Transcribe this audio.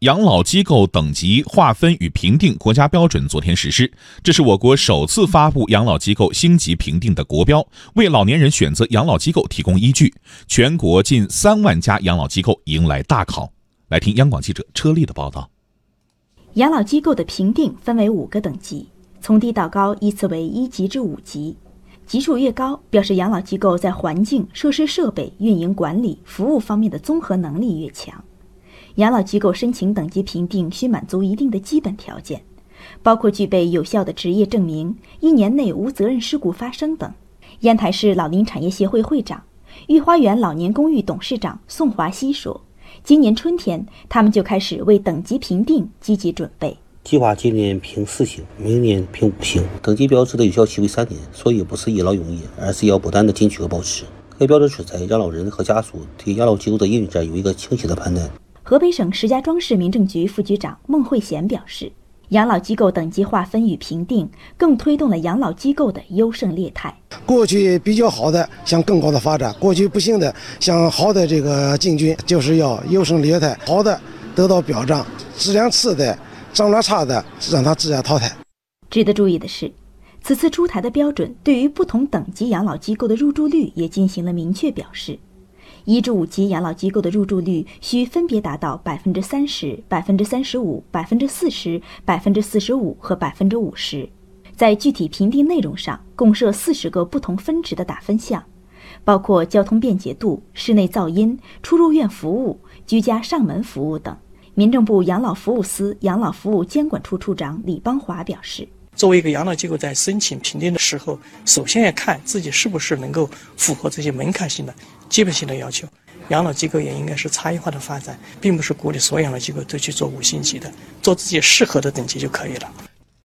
养老机构等级划分与评定国家标准昨天实施，这是我国首次发布养老机构星级评定的国标，为老年人选择养老机构提供依据。全国近三万家养老机构迎来大考。来听央广记者车丽的报道。养老机构的评定分为五个等级，从低到高依次为一级至五级。级数越高，表示养老机构在环境、设施、设备、运营管理、服务方面的综合能力越强。养老机构申请等级评定需满足一定的基本条件，包括具备有效的职业证明、一年内无责任事故发生等。烟台市老龄产业协会会长、御花园老年公寓董事长宋华西说：“今年春天，他们就开始为等级评定积极准备。”计划今年评四星，明年评五星。等级标志的有效期为三年，所以不是一劳永逸，而是要不断的进取和保持。该标志是在养老人和家属对养老机构的运转有一个清晰的判断。河北省石家庄市民政局副局长孟慧贤表示，养老机构等级划分与评定，更推动了养老机构的优胜劣汰。过去比较好的向更高的发展，过去不行的向好的这个进军，就是要优胜劣汰，好的得到表彰，质量次的。长得差的，让他自然淘汰。值得注意的是，此次出台的标准对于不同等级养老机构的入住率也进行了明确表示。一至五级养老机构的入住率需分别达到百分之三十、百分之三十五、百分之四十、百分之四十五和百分之五十。在具体评定内容上，共设四十个不同分值的打分项，包括交通便捷度、室内噪音、出入院服务、居家上门服务等。民政部养老服务司养老服务监管处处长李邦华表示：“作为一个养老机构，在申请评定的时候，首先要看自己是不是能够符合这些门槛性的、基本性的要求。养老机构也应该是差异化的发展，并不是鼓励所有养老机构都去做五星级的，做自己适合的等级就可以了。”